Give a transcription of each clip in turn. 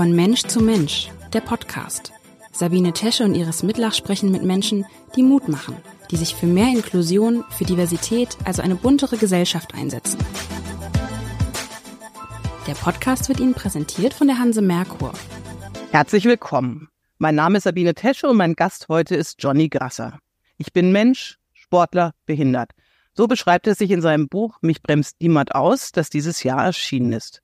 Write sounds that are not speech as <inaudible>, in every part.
Von Mensch zu Mensch, der Podcast. Sabine Tesche und Iris Mitlach sprechen mit Menschen, die Mut machen, die sich für mehr Inklusion, für Diversität, also eine buntere Gesellschaft einsetzen. Der Podcast wird Ihnen präsentiert von der Hanse Merkur. Herzlich willkommen. Mein Name ist Sabine Tesche und mein Gast heute ist Johnny Grasser. Ich bin Mensch, Sportler, behindert. So beschreibt er sich in seinem Buch Mich bremst niemand aus, das dieses Jahr erschienen ist.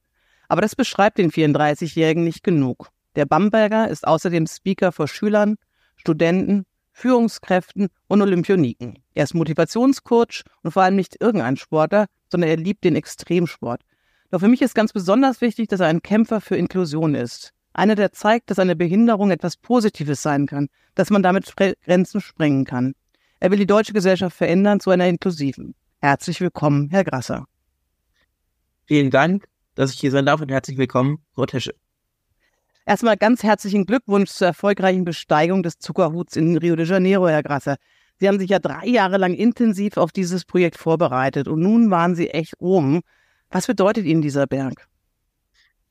Aber das beschreibt den 34-Jährigen nicht genug. Der Bamberger ist außerdem Speaker vor Schülern, Studenten, Führungskräften und Olympioniken. Er ist Motivationscoach und vor allem nicht irgendein Sportler, sondern er liebt den Extremsport. Doch für mich ist ganz besonders wichtig, dass er ein Kämpfer für Inklusion ist. Einer, der zeigt, dass eine Behinderung etwas Positives sein kann, dass man damit Grenzen sprengen kann. Er will die deutsche Gesellschaft verändern zu einer inklusiven. Herzlich willkommen, Herr Grasser. Vielen Dank, dass ich hier sein darf und herzlich willkommen, Frau Tesche. Erstmal ganz herzlichen Glückwunsch zur erfolgreichen Besteigung des Zuckerhuts in Rio de Janeiro, Herr Grasser. Sie haben sich ja drei Jahre lang intensiv auf dieses Projekt vorbereitet und nun waren Sie echt oben. Was bedeutet Ihnen dieser Berg?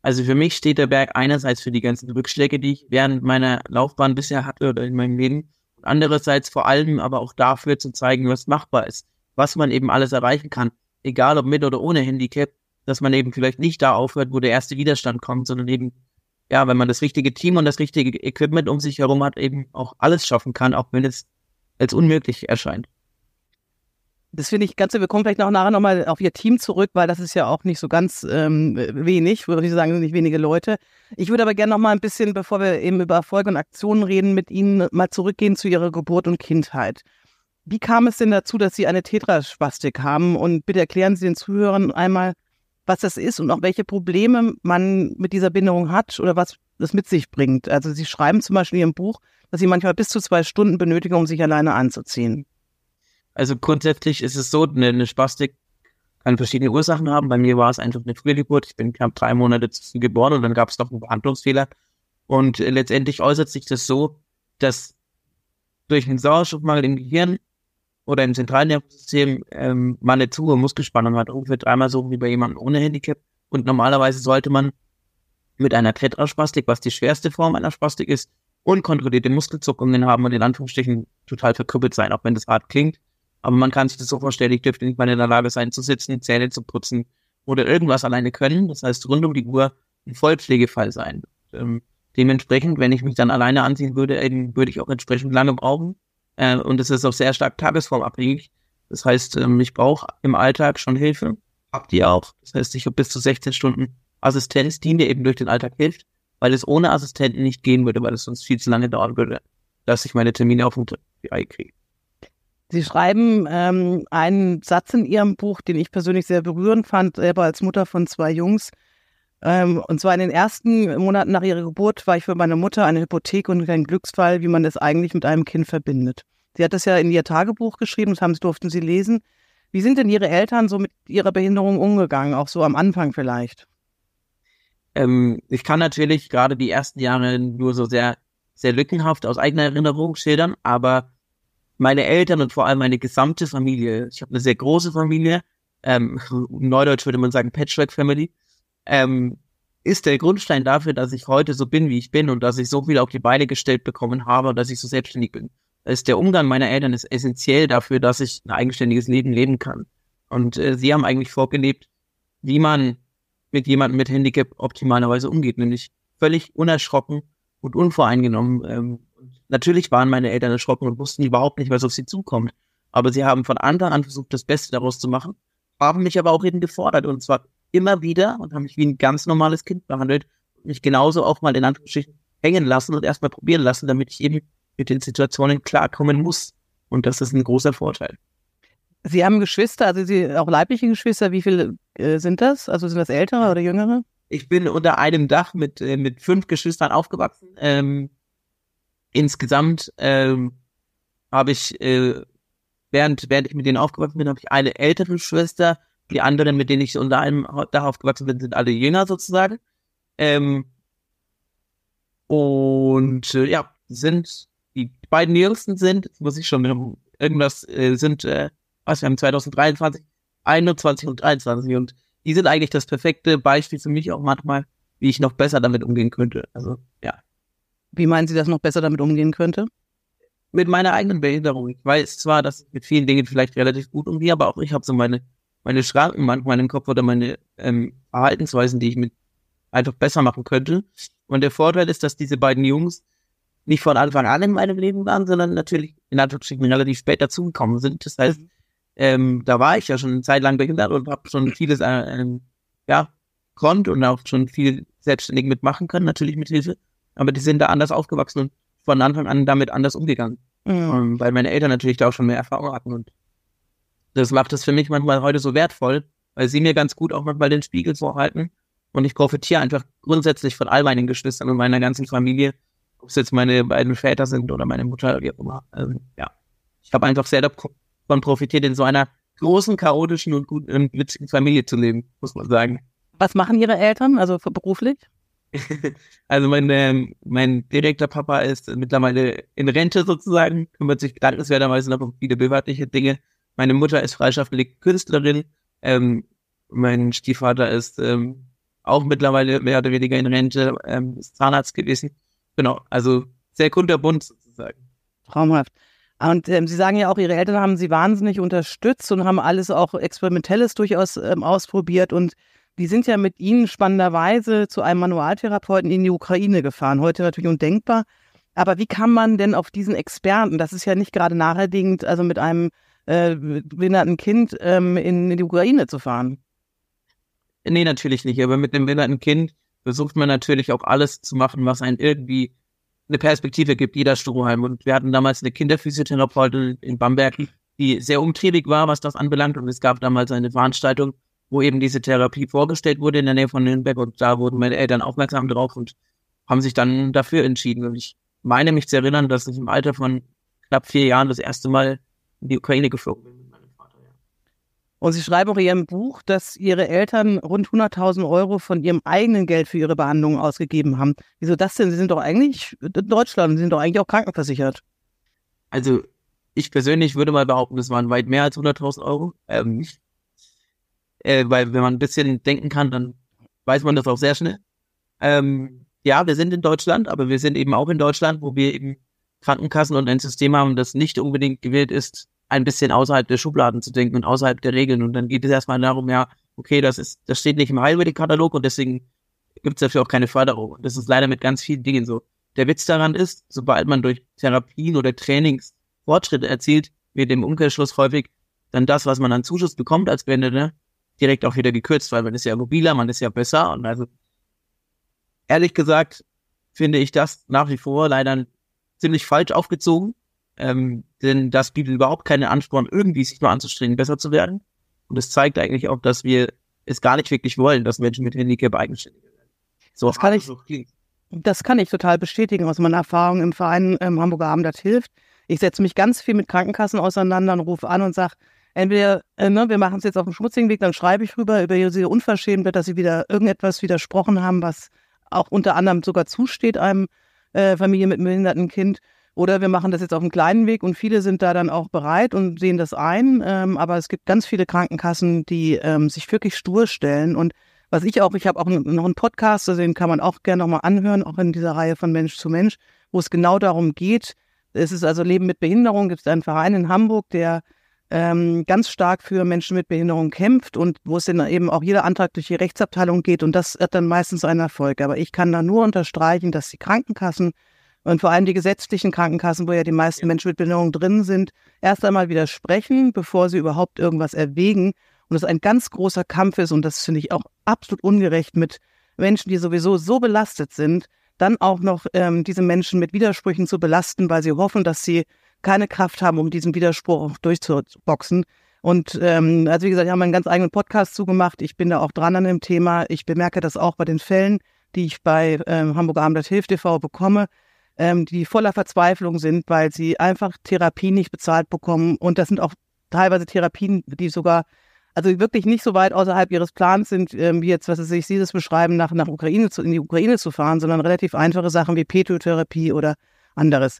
Also für mich steht der Berg einerseits für die ganzen Rückschläge, die ich während meiner Laufbahn bisher hatte oder in meinem Leben andererseits vor allem aber auch dafür zu zeigen, was machbar ist, was man eben alles erreichen kann, egal ob mit oder ohne Handicap, dass man eben vielleicht nicht da aufhört, wo der erste Widerstand kommt, sondern eben, ja, wenn man das richtige Team und das richtige Equipment um sich herum hat, eben auch alles schaffen kann, auch wenn es als unmöglich erscheint. Das finde ich ganz, wir kommen vielleicht noch nachher nochmal auf Ihr Team zurück, weil das ist ja auch nicht so ganz ähm, wenig, würde ich sagen, nicht wenige Leute. Ich würde aber gerne noch mal ein bisschen, bevor wir eben über Erfolge und Aktionen reden, mit Ihnen mal zurückgehen zu Ihrer Geburt und Kindheit. Wie kam es denn dazu, dass Sie eine Tetraspastik haben? Und bitte erklären Sie den Zuhörern einmal, was das ist und auch welche Probleme man mit dieser Behinderung hat oder was das mit sich bringt. Also Sie schreiben zum Beispiel in Ihrem Buch, dass Sie manchmal bis zu zwei Stunden benötigen, um sich alleine anzuziehen. Also grundsätzlich ist es so, eine, eine Spastik kann verschiedene Ursachen haben. Bei mir war es einfach eine Frühgeburt. Ich bin knapp drei Monate zu früh geboren und dann gab es noch einen Behandlungsfehler. Und äh, letztendlich äußert sich das so, dass durch einen Sauerstoffmangel im Gehirn oder im Zentralnervensystem ähm, man eine zu hohe Muskelspannung hat, ungefähr dreimal so wie bei jemandem ohne Handicap. Und normalerweise sollte man mit einer Tetraspastik, was die schwerste Form einer Spastik ist, unkontrollierte Muskelzuckungen haben und in Anführungsstrichen total verkrüppelt sein, auch wenn das hart klingt. Aber man kann sich das so vorstellen, ich dürfte nicht mal in der Lage sein zu sitzen, Zähne zu putzen oder irgendwas alleine können. Das heißt, rund um die Uhr ein Vollpflegefall sein. Ähm, dementsprechend, wenn ich mich dann alleine anziehen würde, eben, würde ich auch entsprechend lange brauchen. Äh, und es ist auch sehr stark tagesformabhängig. Das heißt, ähm, ich brauche im Alltag schon Hilfe. Habt ihr auch. Das heißt, ich habe bis zu 16 Stunden Assistenz, die mir eben durch den Alltag hilft, weil es ohne Assistenten nicht gehen würde, weil es sonst viel zu lange dauern würde, dass ich meine Termine auf dem Ei kriege. Sie schreiben ähm, einen Satz in Ihrem Buch, den ich persönlich sehr berührend fand, selber als Mutter von zwei Jungs. Ähm, und zwar in den ersten Monaten nach ihrer Geburt war ich für meine Mutter eine Hypothek und kein Glücksfall, wie man das eigentlich mit einem Kind verbindet. Sie hat das ja in ihr Tagebuch geschrieben, das haben durften Sie lesen. Wie sind denn Ihre Eltern so mit ihrer Behinderung umgegangen, auch so am Anfang vielleicht? Ähm, ich kann natürlich gerade die ersten Jahre nur so sehr, sehr lückenhaft aus eigener Erinnerung schildern, aber meine Eltern und vor allem meine gesamte Familie, ich habe eine sehr große Familie, ähm, <laughs> Neudeutsch würde man sagen Patchwork Family, ähm, ist der Grundstein dafür, dass ich heute so bin, wie ich bin und dass ich so viel auf die Beine gestellt bekommen habe und dass ich so selbstständig bin. Ist der Umgang meiner Eltern ist essentiell dafür, dass ich ein eigenständiges Leben leben kann. Und äh, sie haben eigentlich vorgelebt, wie man mit jemandem mit Handicap optimalerweise umgeht, nämlich völlig unerschrocken und unvoreingenommen ähm, Natürlich waren meine Eltern erschrocken und wussten überhaupt nicht, was auf sie zukommt. Aber sie haben von Anfang an versucht, das Beste daraus zu machen, haben mich aber auch eben gefordert und zwar immer wieder und haben mich wie ein ganz normales Kind behandelt und mich genauso auch mal in Anführungsstrichen hängen lassen und erstmal probieren lassen, damit ich eben mit den Situationen klarkommen muss. Und das ist ein großer Vorteil. Sie haben Geschwister, also Sie auch leibliche Geschwister. Wie viele äh, sind das? Also sind das ältere oder jüngere? Ich bin unter einem Dach mit, äh, mit fünf Geschwistern aufgewachsen. Ähm, insgesamt ähm, habe ich, äh, während, während ich mit denen aufgewachsen bin, habe ich eine ältere Schwester. Die anderen, mit denen ich unter einem Dach aufgewachsen bin, sind alle jünger sozusagen. Ähm, und äh, ja, sind die beiden jüngsten sind, muss ich schon irgendwas, äh, sind, äh, was wir haben 2023, 21 und 23 und die sind eigentlich das perfekte Beispiel für mich auch manchmal, wie ich noch besser damit umgehen könnte. Also, ja. Wie meinen Sie, dass noch besser damit umgehen könnte? Mit meiner eigenen Behinderung. Ich weiß zwar, dass ich mit vielen Dingen vielleicht relativ gut umgehe, aber auch ich habe so meine, meine Schranken manchmal im Kopf oder meine ähm, Verhaltensweisen, die ich mit einfach besser machen könnte. Und der Vorteil ist, dass diese beiden Jungs nicht von Anfang an in meinem Leben waren, sondern natürlich in Anführungsstrichen relativ spät dazugekommen sind. Das heißt, mhm. ähm, da war ich ja schon eine Zeit lang behindert und habe schon vieles äh, ähm, ja, konnte und auch schon viel selbstständig mitmachen können, natürlich mit Hilfe. Aber die sind da anders aufgewachsen und von Anfang an damit anders umgegangen. Mhm. Ähm, weil meine Eltern natürlich da auch schon mehr Erfahrung hatten und das macht es für mich manchmal heute so wertvoll, weil sie mir ganz gut auch manchmal den Spiegel vorhalten und ich profitiere einfach grundsätzlich von all meinen Geschwistern und meiner ganzen Familie, ob es jetzt meine beiden Väter sind oder meine Mutter, wie auch immer. Also, ja, ich habe einfach sehr davon profitiert, in so einer großen, chaotischen und guten, witzigen Familie zu leben, muss man sagen. Was machen Ihre Eltern, also beruflich? <laughs> also mein, ähm, mein direkter Papa ist mittlerweile in Rente sozusagen, kümmert sich dankenswerterweise noch um viele behördliche Dinge. Meine Mutter ist freischaffende Künstlerin. Ähm, mein Stiefvater ist ähm, auch mittlerweile mehr oder weniger in Rente, ähm, ist Zahnarzt gewesen. Genau, also sehr kunterbunt sozusagen. Traumhaft. Und ähm, Sie sagen ja auch, Ihre Eltern haben Sie wahnsinnig unterstützt und haben alles auch Experimentelles durchaus ähm, ausprobiert. Und die sind ja mit Ihnen spannenderweise zu einem Manualtherapeuten in die Ukraine gefahren. Heute natürlich undenkbar. Aber wie kann man denn auf diesen Experten, das ist ja nicht gerade naheliegend, also mit einem äh, behinderten Kind ähm, in, in die Ukraine zu fahren? Nee, natürlich nicht. Aber mit einem behinderten Kind versucht man natürlich auch alles zu machen, was einen irgendwie eine Perspektive gibt, jeder Strohhalm. Und wir hatten damals eine Kinderphysiotherapeutin in Bamberg, die sehr umtriebig war, was das anbelangt. Und es gab damals eine Veranstaltung, wo eben diese Therapie vorgestellt wurde in der Nähe von Nürnberg. Und da wurden meine Eltern aufmerksam drauf und haben sich dann dafür entschieden. Und ich meine mich zu erinnern, dass ich im Alter von knapp vier Jahren das erste Mal in die Ukraine geflogen bin. Und Sie schreiben auch in Ihrem Buch, dass Ihre Eltern rund 100.000 Euro von ihrem eigenen Geld für ihre Behandlung ausgegeben haben. Wieso das denn? Sie sind doch eigentlich in Deutschland, Sie sind doch eigentlich auch krankenversichert. Also ich persönlich würde mal behaupten, das waren weit mehr als 100.000 Euro. Ähm, äh, weil wenn man ein bisschen denken kann, dann weiß man das auch sehr schnell. Ähm, ja, wir sind in Deutschland, aber wir sind eben auch in Deutschland, wo wir eben Krankenkassen und ein System haben, das nicht unbedingt gewählt ist, ein bisschen außerhalb der Schubladen zu denken und außerhalb der Regeln. Und dann geht es erstmal darum, ja, okay, das ist, das steht nicht im Heilmittelkatalog und deswegen gibt es dafür auch keine Förderung. Und das ist leider mit ganz vielen Dingen so. Der Witz daran ist, sobald man durch Therapien oder Trainings Fortschritte erzielt, wird im Umkehrschluss häufig dann das, was man an Zuschuss bekommt als Behinderte, direkt auch wieder gekürzt, weil man ist ja mobiler, man ist ja besser. Und also ehrlich gesagt finde ich das nach wie vor leider ziemlich falsch aufgezogen. Ähm, denn das bietet überhaupt keinen Ansporn, irgendwie sich nur anzustrengen, besser zu werden. Und es zeigt eigentlich auch, dass wir es gar nicht wirklich wollen, dass Menschen mit Handicap eigenständig werden. So das kann ich, so das kann ich total bestätigen aus meiner Erfahrung im Verein ähm, Hamburger Abend das hilft. Ich setze mich ganz viel mit Krankenkassen auseinander und rufe an und sage, entweder, äh, ne, wir machen es jetzt auf dem schmutzigen Weg, dann schreibe ich rüber über diese Unverschämtheit, dass sie wieder irgendetwas widersprochen haben, was auch unter anderem sogar zusteht einem äh, Familie mit einem behinderten Kind. Oder wir machen das jetzt auf einem kleinen Weg und viele sind da dann auch bereit und sehen das ein. Ähm, aber es gibt ganz viele Krankenkassen, die ähm, sich wirklich stur stellen. Und was ich auch, ich habe auch noch einen Podcast, also den kann man auch gerne nochmal anhören, auch in dieser Reihe von Mensch zu Mensch, wo es genau darum geht. Es ist also Leben mit Behinderung. Gibt es einen Verein in Hamburg, der ähm, ganz stark für Menschen mit Behinderung kämpft und wo es dann eben auch jeder Antrag durch die Rechtsabteilung geht und das hat dann meistens einen Erfolg. Aber ich kann da nur unterstreichen, dass die Krankenkassen und vor allem die gesetzlichen Krankenkassen, wo ja die meisten Menschen mit Behinderung drin sind, erst einmal widersprechen, bevor sie überhaupt irgendwas erwägen. Und es ein ganz großer Kampf ist, und das finde ich auch absolut ungerecht mit Menschen, die sowieso so belastet sind, dann auch noch ähm, diese Menschen mit Widersprüchen zu belasten, weil sie hoffen, dass sie keine Kraft haben, um diesen Widerspruch durchzuboxen. Und ähm, also wie gesagt, wir haben einen ganz eigenen Podcast zugemacht. Ich bin da auch dran an dem Thema. Ich bemerke das auch bei den Fällen, die ich bei ähm, Hamburger Abend Hilf TV bekomme ähm, die voller Verzweiflung sind, weil sie einfach Therapien nicht bezahlt bekommen. Und das sind auch teilweise Therapien, die sogar also wirklich nicht so weit außerhalb ihres Plans sind, ähm, wie jetzt, was sie sich dieses beschreiben, nach, nach Ukraine zu, in die Ukraine zu fahren, sondern relativ einfache Sachen wie Petotherapie oder anderes.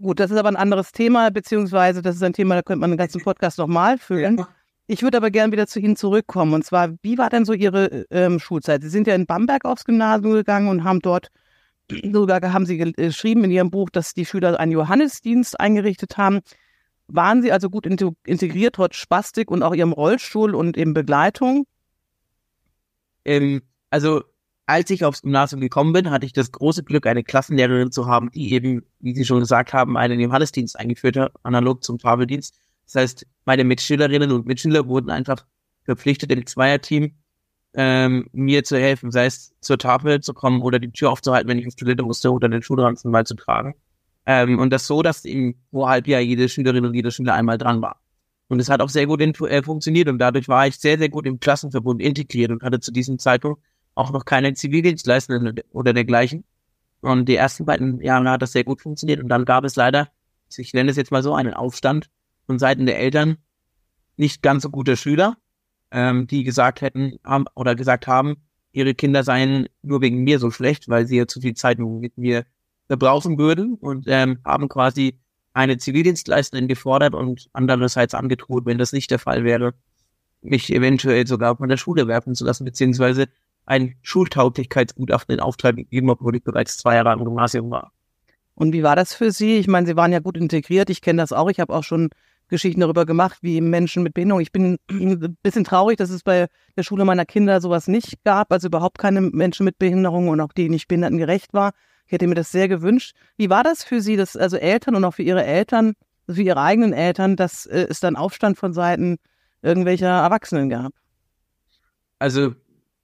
Gut, das ist aber ein anderes Thema, beziehungsweise das ist ein Thema, da könnte man einen ganzen Podcast nochmal füllen. Ich würde aber gerne wieder zu Ihnen zurückkommen. Und zwar, wie war denn so Ihre ähm, Schulzeit? Sie sind ja in Bamberg aufs Gymnasium gegangen und haben dort, sogar haben Sie geschrieben in Ihrem Buch, dass die Schüler einen Johannesdienst eingerichtet haben. Waren Sie also gut integriert, trotz Spastik und auch Ihrem Rollstuhl und eben Begleitung? Ähm, also als ich aufs Gymnasium gekommen bin, hatte ich das große Glück, eine Klassenlehrerin zu haben, die eben, wie Sie schon gesagt haben, einen Johannesdienst eingeführt hat, analog zum Fabeldienst. Das heißt, meine Mitschülerinnen und Mitschüler wurden einfach verpflichtet, im Zweierteam ähm, mir zu helfen, sei es zur Tafel zu kommen oder die Tür aufzuhalten, wenn ich auf Toilette musste oder den Schulranzen mal zu tragen. Ähm, und das so, dass im Vorhalbjahr jede Schülerin und jeder Schüler einmal dran war. Und es hat auch sehr gut äh, funktioniert und dadurch war ich sehr, sehr gut im Klassenverbund integriert und hatte zu diesem Zeitpunkt auch noch keine Zivildienstleistenden oder dergleichen. Und die ersten beiden Jahre hat das sehr gut funktioniert und dann gab es leider, ich nenne es jetzt mal so, einen Aufstand von Seiten der Eltern nicht ganz so gute Schüler, ähm, die gesagt hätten haben, oder gesagt haben, ihre Kinder seien nur wegen mir so schlecht, weil sie ja zu viel Zeit mit mir verbrauchen würden und ähm, haben quasi eine Zivildienstleisterin gefordert und andererseits angedroht, wenn das nicht der Fall wäre, mich eventuell sogar von der Schule werfen zu lassen, beziehungsweise ein Schultauglichkeitsgutachten in Auftrag gegeben, obwohl ich bereits zwei Jahre am Gymnasium war. Und wie war das für Sie? Ich meine, Sie waren ja gut integriert. Ich kenne das auch. Ich habe auch schon Geschichten darüber gemacht, wie Menschen mit Behinderung. Ich bin <clears throat> ein bisschen traurig, dass es bei der Schule meiner Kinder sowas nicht gab, also überhaupt keine Menschen mit Behinderung und auch die nicht behindertengerecht war. Ich hätte mir das sehr gewünscht. Wie war das für Sie, dass also Eltern und auch für Ihre Eltern, also für Ihre eigenen Eltern, dass äh, es dann Aufstand von Seiten irgendwelcher Erwachsenen gab? Also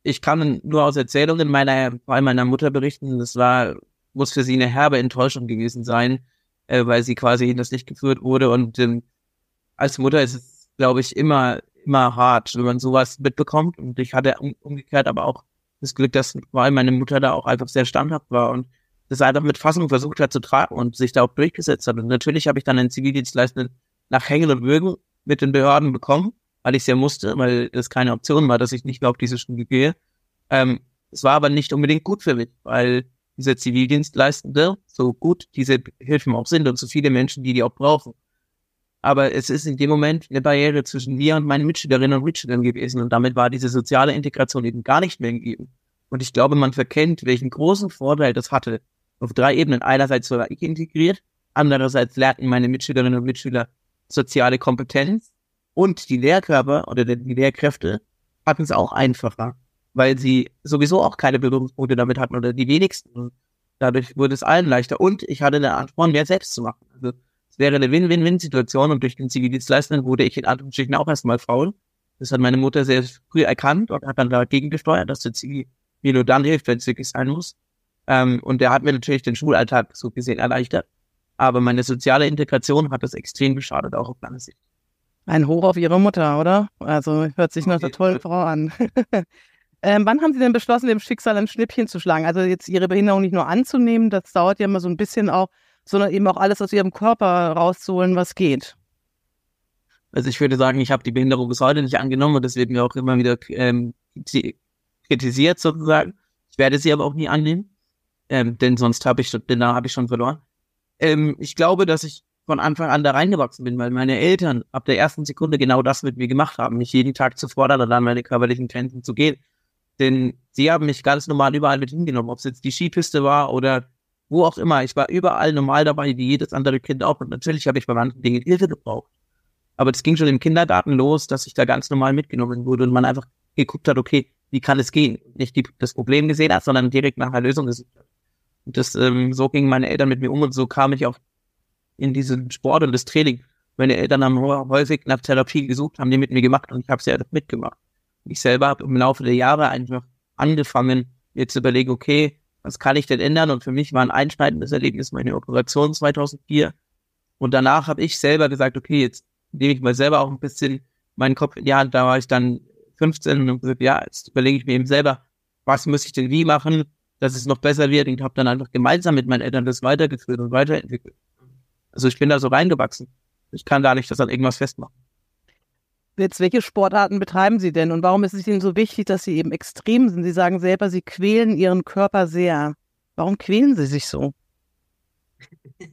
ich kann nur aus Erzählungen meiner, vor meiner Mutter berichten, das war, muss für sie eine herbe Enttäuschung gewesen sein, äh, weil sie quasi in das Licht geführt wurde. Und ähm, als Mutter ist es, glaube ich, immer, immer hart, wenn man sowas mitbekommt. Und ich hatte um, umgekehrt aber auch das Glück, dass allem meine Mutter da auch einfach sehr standhaft war und das einfach mit Fassung versucht hat zu tragen und sich da auch durchgesetzt hat. Und natürlich habe ich dann einen Zivildienstleistenden nach Hängen und Würgen mit den Behörden bekommen weil ich es ja musste, weil es keine Option war, dass ich nicht mehr auf diese Schule gehe. Ähm, es war aber nicht unbedingt gut für mich, weil dieser Zivildienstleistende, so gut diese Hilfen auch sind und so viele Menschen, die die auch brauchen. Aber es ist in dem Moment eine Barriere zwischen mir und meinen Mitschülerinnen und Mitschülern gewesen und damit war diese soziale Integration eben gar nicht mehr gegeben. Und ich glaube, man verkennt, welchen großen Vorteil das hatte. Auf drei Ebenen. Einerseits war ich integriert, andererseits lernten meine Mitschülerinnen und Mitschüler soziale Kompetenz und die Lehrkörper oder die Lehrkräfte hatten es auch einfacher, weil sie sowieso auch keine Berührungspunkte damit hatten oder die wenigsten. Dadurch wurde es allen leichter. Und ich hatte eine Ansporn, mehr selbst zu machen. Es wäre eine Win-Win-Win-Situation und durch den Zivildienstleister wurde ich in Anführungsstrichen auch erstmal faul. Das hat meine Mutter sehr früh erkannt und hat dann dagegen gesteuert, dass der Zivil mir nur dann hilft, wenn es wirklich sein muss. Ähm, und der hat mir natürlich den Schulalltag so gesehen erleichtert. Aber meine soziale Integration hat das extrem geschadet, auch auf lange Sicht. Ein Hoch auf Ihre Mutter, oder? Also hört sich nach einer tollen Frau an. <laughs> ähm, wann haben Sie denn beschlossen, dem Schicksal ein Schnippchen zu schlagen? Also jetzt Ihre Behinderung nicht nur anzunehmen, das dauert ja immer so ein bisschen auch, sondern eben auch alles aus Ihrem Körper rauszuholen, was geht. Also ich würde sagen, ich habe die Behinderung bis heute nicht angenommen und mir auch immer wieder ähm, kritisiert sozusagen. Ich werde sie aber auch nie annehmen, ähm, denn sonst habe ich, denn ich schon verloren. Ähm, ich glaube, dass ich von Anfang an da reingewachsen bin, weil meine Eltern ab der ersten Sekunde genau das mit mir gemacht haben, mich jeden Tag zu fordern und an meine körperlichen Grenzen zu gehen. Denn sie haben mich ganz normal überall mit hingenommen, ob es jetzt die Skipiste war oder wo auch immer. Ich war überall normal dabei, wie jedes andere Kind auch. Und natürlich habe ich bei manchen Dingen Hilfe gebraucht. Aber das ging schon im Kindergarten los, dass ich da ganz normal mitgenommen wurde und man einfach geguckt hat, okay, wie kann es gehen? Nicht die, das Problem gesehen hat, sondern direkt nach einer Lösung gesucht hat. Und das, ähm, so gingen meine Eltern mit mir um und so kam ich auch in diesen Sport und das Training. Meine Eltern haben häufig nach Therapie gesucht, haben die mit mir gemacht und ich habe sie halt mitgemacht. Ich selber habe im Laufe der Jahre einfach angefangen, mir zu überlegen, okay, was kann ich denn ändern? Und für mich war ein einschneidendes Erlebnis meine Operation 2004. Und danach habe ich selber gesagt, okay, jetzt nehme ich mal selber auch ein bisschen meinen Kopf in die Hand. Da war ich dann 15 und gesagt, ja, jetzt überlege ich mir eben selber, was muss ich denn wie machen, dass es noch besser wird. Und habe dann einfach gemeinsam mit meinen Eltern das weitergeführt und weiterentwickelt. Also ich bin da so reingewachsen. Ich kann da nicht das an irgendwas festmachen. Jetzt, welche Sportarten betreiben Sie denn und warum ist es Ihnen so wichtig, dass Sie eben extrem sind? Sie sagen selber, Sie quälen Ihren Körper sehr. Warum quälen Sie sich so? <laughs>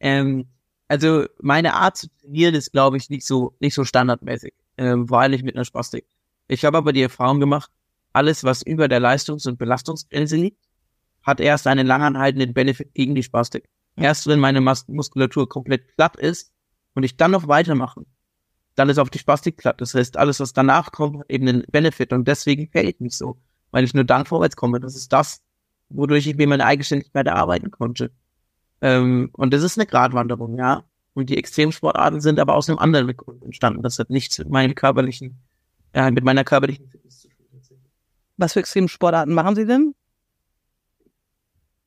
ähm, also meine Art zu trainieren ist, glaube ich, nicht so nicht so standardmäßig. ähm, war eigentlich mit einer Spastik. Ich habe aber die Erfahrung gemacht, alles, was über der Leistungs- und Belastungsgrenze liegt, hat erst einen langanhaltenden Benefit gegen die Spastik. Erst wenn meine Mus Muskulatur komplett platt ist und ich dann noch weitermache, dann ist auch die Spastik platt. Das heißt, alles, was danach kommt, hat eben einen Benefit und deswegen fällt mich so, weil ich nur dann vorwärts komme. Das ist das, wodurch ich mir meine Eigenständigkeit erarbeiten konnte. Ähm, und das ist eine Gratwanderung, ja. Und die Extremsportarten sind aber aus einem anderen Grund entstanden. Das hat nichts mit meinem körperlichen, äh, mit meiner körperlichen Fitness zu tun. Was für Extremsportarten machen Sie denn?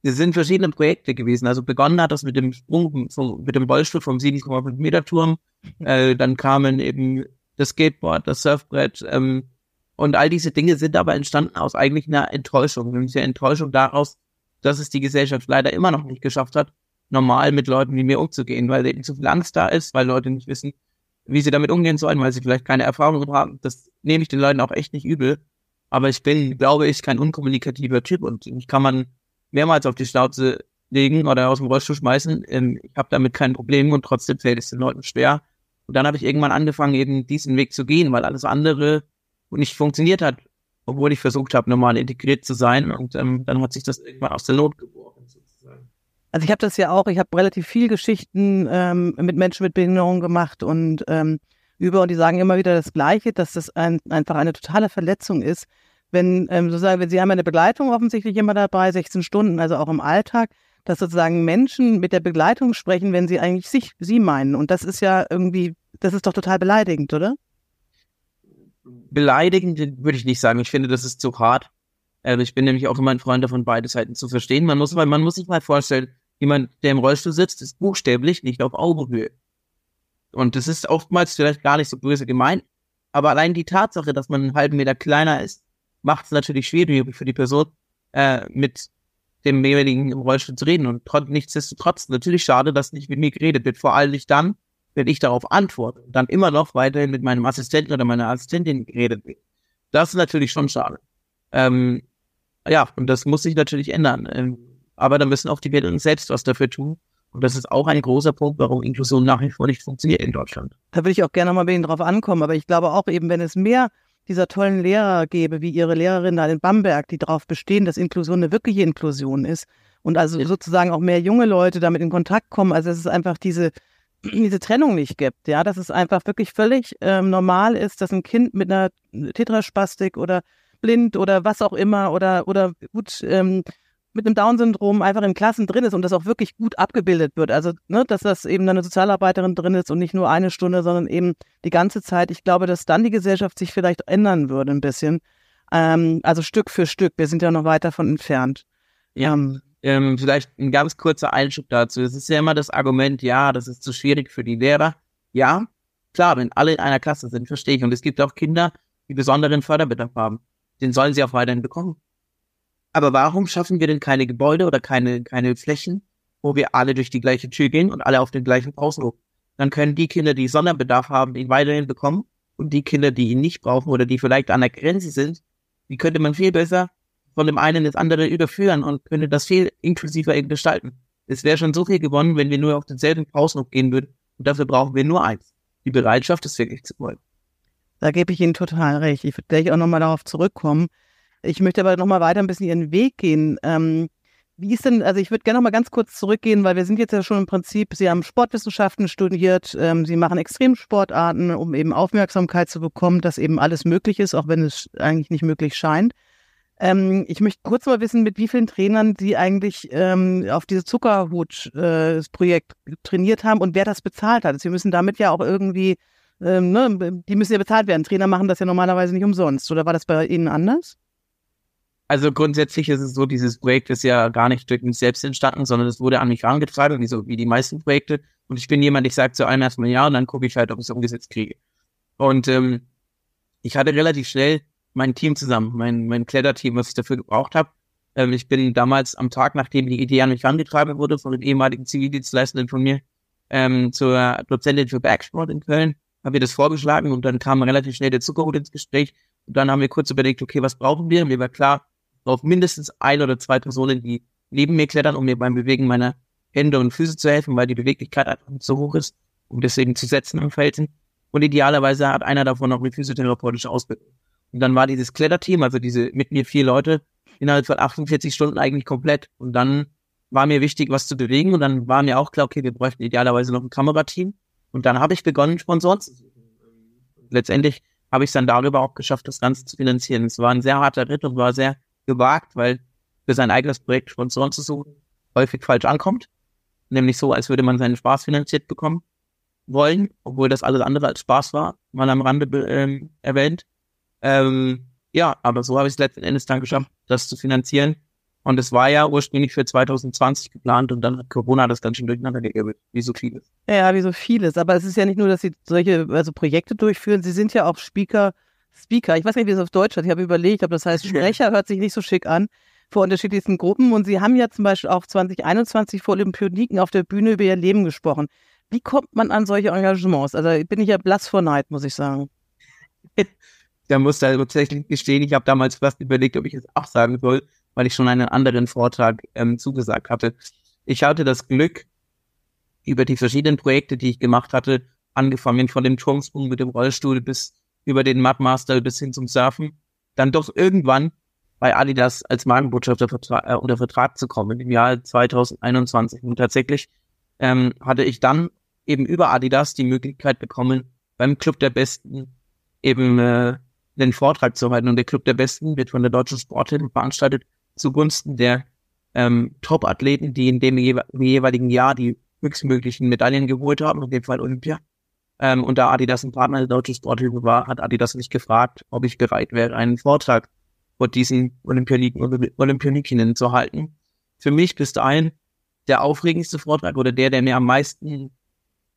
Es sind verschiedene Projekte gewesen. Also begonnen hat das mit dem Sprung vom, mit dem Rollstuhl vom 7,5 Meter Turm. Äh, dann kamen eben das Skateboard, das Surfbrett. Ähm, und all diese Dinge sind aber entstanden aus eigentlich einer Enttäuschung. Nämlich der Enttäuschung daraus, dass es die Gesellschaft leider immer noch nicht geschafft hat, normal mit Leuten wie mir umzugehen, weil eben zu viel Angst da ist, weil Leute nicht wissen, wie sie damit umgehen sollen, weil sie vielleicht keine Erfahrung haben. Das nehme ich den Leuten auch echt nicht übel. Aber ich bin, glaube ich, kein unkommunikativer Typ und mich kann man mehrmals auf die Schnauze legen oder aus dem Rollstuhl schmeißen. Ähm, ich habe damit kein Problem und trotzdem fällt es den Leuten schwer. Und dann habe ich irgendwann angefangen, eben diesen Weg zu gehen, weil alles andere nicht funktioniert hat, obwohl ich versucht habe, normal integriert zu sein. Und ähm, dann hat sich das irgendwann aus der Not sozusagen. Also ich habe das ja auch, ich habe relativ viel Geschichten ähm, mit Menschen mit Behinderung gemacht und ähm, über und die sagen immer wieder das Gleiche, dass das ein, einfach eine totale Verletzung ist, wenn ähm, sozusagen, Sie haben eine Begleitung offensichtlich immer dabei, 16 Stunden, also auch im Alltag, dass sozusagen Menschen mit der Begleitung sprechen, wenn sie eigentlich sich, sie meinen. Und das ist ja irgendwie, das ist doch total beleidigend, oder? Beleidigend würde ich nicht sagen. Ich finde, das ist zu hart. Also ich bin nämlich auch immer ein Freund davon, beide Seiten zu verstehen. Man muss, weil man muss sich mal vorstellen, jemand, der im Rollstuhl sitzt, ist buchstäblich nicht auf Augenhöhe. Und das ist oftmals vielleicht gar nicht so böse gemeint, aber allein die Tatsache, dass man einen halben Meter kleiner ist, macht es natürlich schwierig für die Person, äh, mit dem jeweiligen im Rollstuhl zu reden. Und trotz, nichtsdestotrotz natürlich schade, dass nicht mit mir geredet wird. Vor allem nicht dann, wenn ich darauf antworte und dann immer noch weiterhin mit meinem Assistenten oder meiner Assistentin geredet wird. Das ist natürlich schon schade. Ähm, ja, und das muss sich natürlich ändern. Ähm, aber da müssen auch die Wähler selbst was dafür tun. Und das ist auch ein großer Punkt, warum Inklusion nach wie vor nicht funktioniert in Deutschland. Da würde ich auch gerne mal bei Ihnen drauf ankommen. Aber ich glaube auch eben, wenn es mehr dieser tollen Lehrer gebe, wie Ihre Lehrerin da in Bamberg, die darauf bestehen, dass Inklusion eine wirkliche Inklusion ist und also sozusagen auch mehr junge Leute damit in Kontakt kommen, also dass es einfach diese, <clears throat> diese Trennung nicht gibt, ja, dass es einfach wirklich völlig ähm, normal ist, dass ein Kind mit einer Tetraspastik oder blind oder was auch immer oder, oder gut, ähm, mit einem Down-Syndrom einfach in Klassen drin ist und das auch wirklich gut abgebildet wird. Also, ne, dass das eben eine Sozialarbeiterin drin ist und nicht nur eine Stunde, sondern eben die ganze Zeit. Ich glaube, dass dann die Gesellschaft sich vielleicht ändern würde ein bisschen. Ähm, also Stück für Stück. Wir sind ja noch weit davon entfernt. Ja. Ähm, ähm, vielleicht ein ganz kurzer Einschub dazu. Es ist ja immer das Argument, ja, das ist zu schwierig für die Lehrer. Ja, klar, wenn alle in einer Klasse sind, verstehe ich. Und es gibt auch Kinder, die besonderen Förderbedarf haben. Den sollen sie auch weiterhin bekommen. Aber warum schaffen wir denn keine Gebäude oder keine, keine Flächen, wo wir alle durch die gleiche Tür gehen und alle auf den gleichen Pausenhof? Dann können die Kinder, die Sonderbedarf haben, ihn weiterhin bekommen und die Kinder, die ihn nicht brauchen oder die vielleicht an der Grenze sind, die könnte man viel besser von dem einen ins andere überführen und könnte das viel inklusiver gestalten. Es wäre schon so viel gewonnen, wenn wir nur auf denselben Pausenhof gehen würden und dafür brauchen wir nur eins. Die Bereitschaft, es wirklich zu wollen. Da gebe ich Ihnen total recht. Ich würde gleich auch nochmal darauf zurückkommen. Ich möchte aber noch mal weiter ein bisschen Ihren Weg gehen. Ähm, wie ist denn, also ich würde gerne noch mal ganz kurz zurückgehen, weil wir sind jetzt ja schon im Prinzip, Sie haben Sportwissenschaften studiert, ähm, Sie machen Extremsportarten, um eben Aufmerksamkeit zu bekommen, dass eben alles möglich ist, auch wenn es eigentlich nicht möglich scheint. Ähm, ich möchte kurz mal wissen, mit wie vielen Trainern Sie eigentlich ähm, auf dieses Zuckerhut-Projekt äh, trainiert haben und wer das bezahlt hat. Sie müssen damit ja auch irgendwie, ähm, ne, die müssen ja bezahlt werden. Trainer machen das ja normalerweise nicht umsonst. Oder war das bei Ihnen anders? Also grundsätzlich ist es so, dieses Projekt ist ja gar nicht durch mich selbst entstanden, sondern es wurde an mich herangetragen, wie, so, wie die meisten Projekte. Und ich bin jemand, ich sage zu einem erstmal ja und dann gucke ich halt, ob ich es umgesetzt kriege. Und ähm, ich hatte relativ schnell mein Team zusammen, mein, mein Kletterteam, was ich dafür gebraucht habe. Ähm, ich bin damals am Tag, nachdem die Idee an mich herangetragen wurde, von den ehemaligen Zivildienstleistenden von mir, ähm, zur Dozentin für Bergsport in Köln, habe wir das vorgeschlagen und dann kam relativ schnell der Zuckerhut ins Gespräch. Und dann haben wir kurz überlegt, okay, was brauchen wir? Mir war klar, auf mindestens ein oder zwei Personen, die neben mir klettern, um mir beim Bewegen meiner Hände und Füße zu helfen, weil die Beweglichkeit einfach nicht so hoch ist, um deswegen zu setzen am Felsen. Und idealerweise hat einer davon noch eine physiotherapeutische Ausbildung. Und dann war dieses Kletterteam, also diese mit mir vier Leute, innerhalb von 48 Stunden eigentlich komplett. Und dann war mir wichtig, was zu bewegen. Und dann war mir auch klar, okay, wir bräuchten idealerweise noch ein Kamerateam. Und dann habe ich begonnen, Sponsoren zu suchen. Letztendlich habe ich es dann darüber auch geschafft, das Ganze zu finanzieren. Es war ein sehr harter Ritt und war sehr gewagt, weil für sein eigenes Projekt Sponsoren zu suchen häufig falsch ankommt. Nämlich so, als würde man seinen Spaß finanziert bekommen wollen, obwohl das alles andere als Spaß war, mal am Rande ähm, erwähnt. Ähm, ja, aber so habe ich es letzten Endes dann geschafft, das zu finanzieren. Und es war ja ursprünglich für 2020 geplant und dann hat Corona das ganz schön durcheinander gewirbelt, wie so vieles. Ja, wie so vieles. Aber es ist ja nicht nur, dass Sie solche also Projekte durchführen, Sie sind ja auch Speaker, Speaker. Ich weiß nicht, wie es auf Deutsch hat. Ich habe überlegt, ob das heißt <laughs> Sprecher, hört sich nicht so schick an, vor unterschiedlichsten Gruppen. Und Sie haben ja zum Beispiel auch 2021 vor Olympioniken auf der Bühne über Ihr Leben gesprochen. Wie kommt man an solche Engagements? Also bin ich ja blass vor Neid, muss ich sagen. <laughs> da muss da tatsächlich gestehen, ich habe damals fast überlegt, ob ich es auch sagen soll, weil ich schon einen anderen Vortrag ähm, zugesagt hatte. Ich hatte das Glück, über die verschiedenen Projekte, die ich gemacht hatte, angefangen von dem Turmsprung mit dem Rollstuhl bis über den Mudmaster bis hin zum Surfen, dann doch irgendwann bei Adidas als Markenbotschafter äh, unter Vertrag zu kommen im Jahr 2021. Und tatsächlich ähm, hatte ich dann eben über Adidas die Möglichkeit bekommen, beim Club der Besten eben äh, den Vortrag zu halten. Und der Club der Besten wird von der Deutschen Sporthilfe veranstaltet zugunsten der ähm, Top-Athleten, die in dem jewe jeweiligen Jahr die höchstmöglichen Medaillen geholt haben, in dem Fall Olympia. Ähm, und da Adidas ein Partner der Deutschen Sporthilfe war, hat Adidas mich gefragt, ob ich bereit wäre, einen Vortrag vor diesen Olympioniken und Olympionikinnen zu halten. Für mich bis dahin der aufregendste Vortrag oder der, der mir am meisten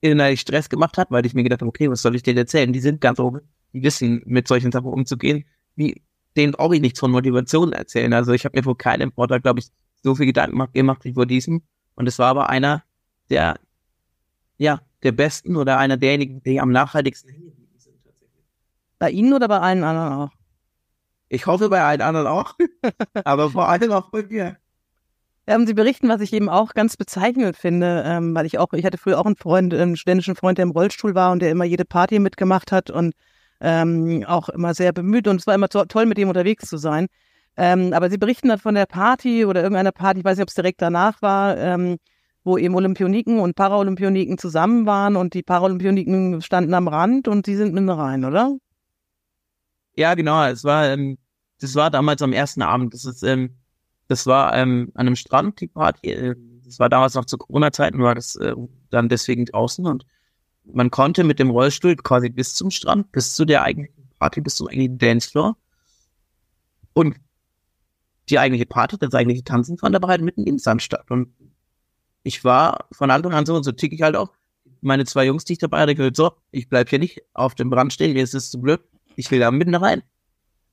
innerlich Stress gemacht hat, weil ich mir gedacht habe, okay, was soll ich dir erzählen? Die sind ganz oben, die wissen, mit solchen Sachen umzugehen. Wie, denen brauche ich nichts von Motivation erzählen. Also ich habe mir vor keinem Vortrag, glaube ich, so viel Gedanken gemacht wie vor diesem. Und es war aber einer der, ja, der besten oder einer derjenigen, die am nachhaltigsten hängen sind tatsächlich. Bei Ihnen oder bei allen anderen auch? Ich hoffe bei allen anderen auch, <laughs> aber vor allem auch bei mir. Ähm, Sie berichten, was ich eben auch ganz bezeichnend finde, ähm, weil ich auch, ich hatte früher auch einen Freund, einen ständischen Freund, der im Rollstuhl war und der immer jede Party mitgemacht hat und ähm, auch immer sehr bemüht und es war immer to toll, mit ihm unterwegs zu sein. Ähm, aber Sie berichten dann von der Party oder irgendeiner Party, ich weiß nicht, ob es direkt danach war, ähm, wo eben Olympioniken und Paralympioniken zusammen waren und die Paralympioniken standen am Rand und Sie sind mit rein, oder? Ja, genau. Es war, ähm, das war damals am ersten Abend. Das ist, ähm, das war ähm, an einem Strand, die Party. Äh, das war damals noch zu Corona-Zeiten, war das äh, dann deswegen draußen und man konnte mit dem Rollstuhl quasi bis zum Strand, bis zu der eigentlichen Party, bis zum eigentlichen Dancefloor. Und die eigentliche Party, das eigentliche Tanzen fand aber halt mitten im Sand statt. Und ich war von Anfang an so, und so tick ich halt auch, meine zwei Jungs, die ich dabei hatte, gesagt, so, ich bleib hier nicht auf dem Brand stehen, mir ist es zu blöd, ich will da mitten rein.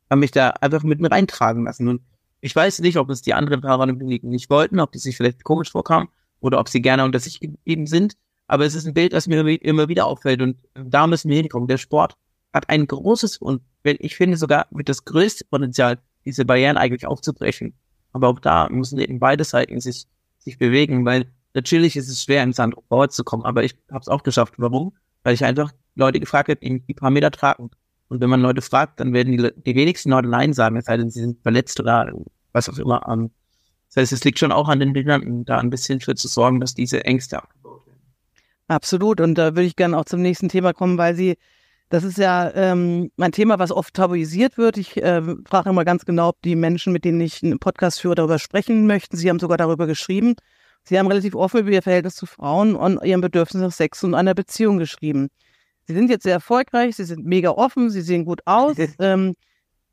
Haben mich da einfach mitten reintragen lassen. Und ich weiß nicht, ob es die anderen Paralympioniken nicht wollten, ob die sich vielleicht komisch vorkamen oder ob sie gerne unter sich geblieben sind. Aber es ist ein Bild, das mir immer wieder auffällt und da müssen wir hinkommen. Der Sport hat ein großes und ich finde sogar mit das größte Potenzial, diese Barrieren eigentlich aufzubrechen. Aber auch da müssen eben beide Seiten sich, sich bewegen, weil natürlich ist es schwer, im Sand zu kommen, aber ich habe es auch geschafft. Warum? Weil ich einfach Leute gefragt habe, die ein paar Meter tragen. Und wenn man Leute fragt, dann werden die, die wenigsten Leute Nein sagen, es sei denn, sie sind verletzt oder was auch immer an. Das heißt, es liegt schon auch an den Bildern, da ein bisschen für zu sorgen, dass diese Ängste abgebaut werden. Absolut. Und da würde ich gerne auch zum nächsten Thema kommen, weil Sie, das ist ja ähm, ein Thema, was oft tabuisiert wird. Ich äh, frage immer ganz genau, ob die Menschen, mit denen ich einen Podcast führe, darüber sprechen möchten. Sie haben sogar darüber geschrieben. Sie haben relativ offen über Ihr Verhältnis zu Frauen und Ihrem Bedürfnis nach Sex und einer Beziehung geschrieben. Sie sind jetzt sehr erfolgreich, Sie sind mega offen, Sie sehen gut aus. <laughs> ähm,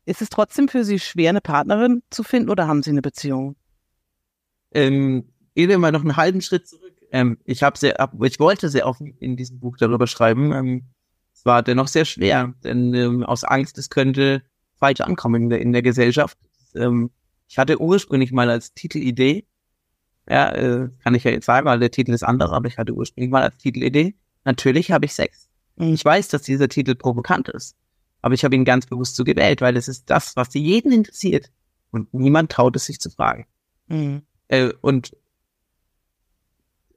ist es trotzdem für Sie schwer, eine Partnerin zu finden oder haben Sie eine Beziehung? Ähm, gehen wir mal noch einen halben Schritt zurück. Ähm, ich habe sehr, ich wollte sehr offen in diesem Buch darüber schreiben. Ähm, es war dennoch sehr schwer, denn ähm, aus Angst, es könnte falsch ankommen in der, in der Gesellschaft. Ähm, ich hatte ursprünglich mal als Titelidee, ja, äh, kann ich ja jetzt sagen, weil der Titel ist anders, aber ich hatte ursprünglich mal als Titelidee, natürlich habe ich Sex. Ich weiß, dass dieser Titel provokant ist, aber ich habe ihn ganz bewusst so gewählt, weil es ist das, was jeden interessiert und niemand traut es sich zu fragen. Mhm. Äh, und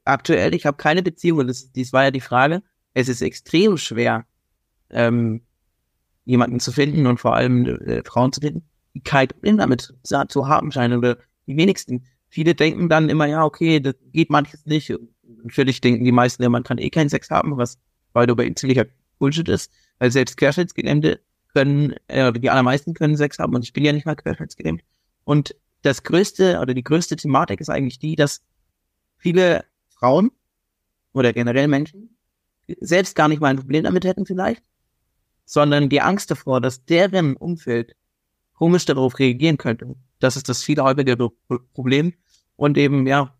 aktuell, ich habe keine Beziehung, das, dies war ja die Frage, es ist extrem schwer, ähm, jemanden zu finden und vor allem äh, Frauen zu finden, die kein Problem damit zu haben scheinen oder die wenigsten. Viele denken dann immer, ja, okay, das geht manches nicht. Natürlich denken die meisten, ja, man kann eh keinen Sex haben, was weil bei ziemlicher Bullshit ist, weil selbst Querschnittsgelähmte können, äh, die allermeisten können Sex haben und ich bin ja nicht mal querschnittsgelähmt. Und das größte oder die größte Thematik ist eigentlich die, dass viele Frauen oder generell Menschen selbst gar nicht mal ein Problem damit hätten vielleicht, sondern die Angst davor, dass deren Umfeld komisch darauf reagieren könnte. Das ist das viel häufigere Problem. Und eben, ja,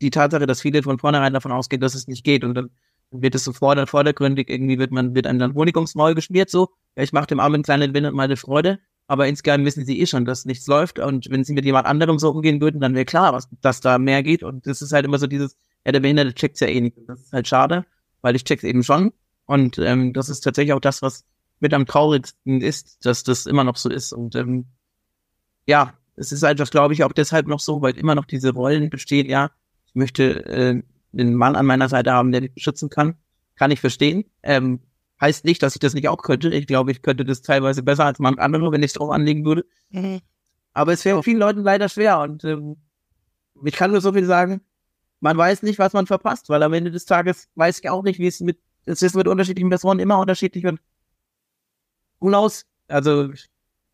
die Tatsache, dass viele von vornherein davon ausgehen, dass es nicht geht. Und dann wird es so vordergründig, irgendwie wird man, wird einem dann Honig geschmiert, so, ja, ich mache dem armen kleinen Wind mal eine Freude, aber insgeheim wissen sie eh schon, dass nichts läuft. Und wenn sie mit jemand anderem so umgehen würden, dann wäre klar, was, dass da mehr geht. Und das ist halt immer so dieses, ja, der Behinderte checkt's ja eh nicht. Und das ist halt schade, weil ich check's eben schon. Und ähm, das ist tatsächlich auch das, was mit am traurigsten ist, dass das immer noch so ist. Und ähm, ja, es ist einfach, glaube ich, auch deshalb noch so, weil immer noch diese Rollen bestehen, ja, ich möchte äh, einen Mann an meiner Seite haben, der mich beschützen kann. Kann ich verstehen. Ähm, heißt nicht, dass ich das nicht auch könnte. Ich glaube, ich könnte das teilweise besser als manch andere, wenn ich es drauf anlegen würde. Mhm. Aber es wäre vielen Leuten leider schwer. Und ähm, ich kann nur so viel sagen, man weiß nicht, was man verpasst, weil am Ende des Tages weiß ich auch nicht, wie es mit es ist mit unterschiedlichen Personen immer unterschiedlich und unaus, also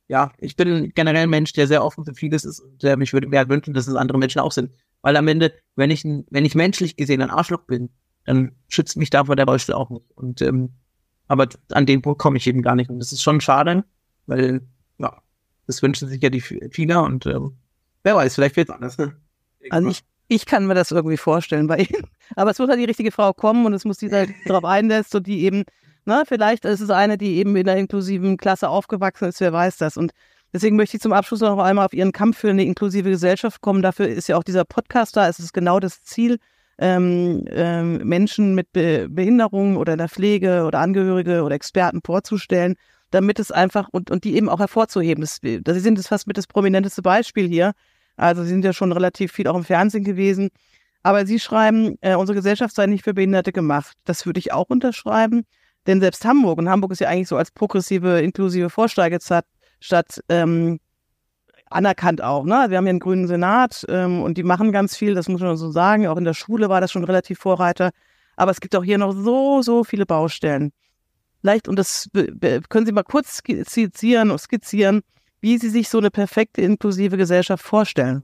ja, ich bin generell ein Mensch, der sehr offen für vieles ist und der mich würde mehr wünschen, dass es andere Menschen auch sind. Weil am Ende, wenn ich, wenn ich menschlich gesehen ein Arschloch bin, dann schützt mich davor der Rollstuhl auch nicht. Und ähm, aber an den Punkt komme ich eben gar nicht. Und das ist schon schade, weil ja, das wünschen sich ja die viele und ähm, wer weiß, vielleicht wird es anders. Ne? Also ich, ich kann mir das irgendwie vorstellen bei <laughs> ihm. Aber es muss halt die richtige Frau kommen und es muss die halt <laughs> darauf einlässt und die eben, na, vielleicht ist es eine, die eben in einer inklusiven Klasse aufgewachsen ist, wer weiß das. Und deswegen möchte ich zum Abschluss noch einmal auf Ihren Kampf für eine inklusive Gesellschaft kommen. Dafür ist ja auch dieser Podcast da. Es ist genau das Ziel, ähm, ähm, Menschen mit Be Behinderungen oder in der Pflege oder Angehörige oder Experten vorzustellen, damit es einfach und, und die eben auch hervorzuheben. Das, das sind das fast mit das prominenteste Beispiel hier also sie sind ja schon relativ viel auch im Fernsehen gewesen. Aber Sie schreiben, äh, unsere Gesellschaft sei nicht für Behinderte gemacht. Das würde ich auch unterschreiben. Denn selbst Hamburg, und Hamburg ist ja eigentlich so als progressive, inklusive Vorsteigerstadt Stadt, ähm, anerkannt auch. Ne? Wir haben hier einen grünen Senat ähm, und die machen ganz viel, das muss man so sagen. Auch in der Schule war das schon relativ Vorreiter. Aber es gibt auch hier noch so, so viele Baustellen. Vielleicht, und das können Sie mal kurz skizzieren, skizzieren wie Sie sich so eine perfekte inklusive Gesellschaft vorstellen.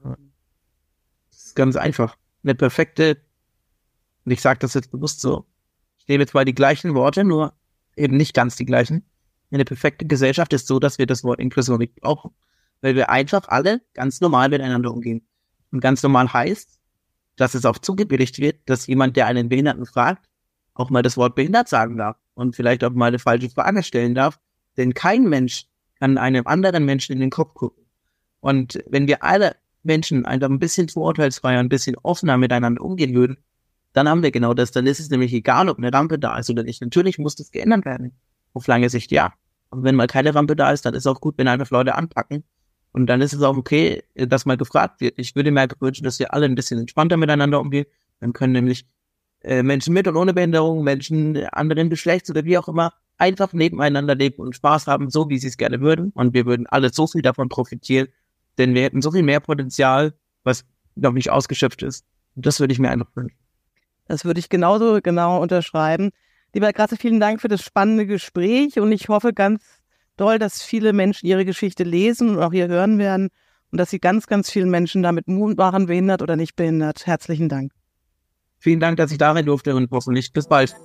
Das ist ganz einfach. Eine perfekte, und ich sage das jetzt bewusst so, ich nehme jetzt mal die gleichen Worte, nur eben nicht ganz die gleichen. Eine perfekte Gesellschaft ist so, dass wir das Wort Inklusion nicht brauchen, weil wir einfach alle ganz normal miteinander umgehen. Und ganz normal heißt, dass es auch zugebilligt wird, dass jemand, der einen Behinderten fragt, auch mal das Wort behindert sagen darf und vielleicht auch mal eine falsche Frage stellen darf. Denn kein Mensch an einem anderen Menschen in den Kopf gucken. Und wenn wir alle Menschen einfach ein bisschen vorurteilsfreier, ein bisschen offener miteinander umgehen würden, dann haben wir genau das. Dann ist es nämlich egal, ob eine Rampe da ist oder nicht. Natürlich muss das geändert werden. Auf lange Sicht ja. Aber wenn mal keine Rampe da ist, dann ist auch gut, wenn einfach Leute anpacken. Und dann ist es auch okay, dass mal gefragt wird. Ich würde mir wünschen, dass wir alle ein bisschen entspannter miteinander umgehen. Dann können nämlich äh, Menschen mit und ohne Behinderung, Menschen anderen Geschlechts oder wie auch immer einfach nebeneinander leben und Spaß haben, so wie sie es gerne würden. Und wir würden alle so viel davon profitieren, denn wir hätten so viel mehr Potenzial, was noch nicht ausgeschöpft ist. Und das würde ich mir einfach wünschen. Das würde ich genauso genau unterschreiben. Lieber Grasse, vielen Dank für das spannende Gespräch und ich hoffe ganz doll, dass viele Menschen ihre Geschichte lesen und auch hier hören werden und dass sie ganz, ganz vielen Menschen damit Mut machen, behindert oder nicht behindert. Herzlichen Dank. Vielen Dank, dass ich da rein durfte und hoffentlich bis bald.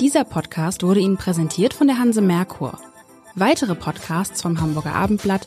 Dieser Podcast wurde Ihnen präsentiert von der Hanse Merkur. Weitere Podcasts vom Hamburger Abendblatt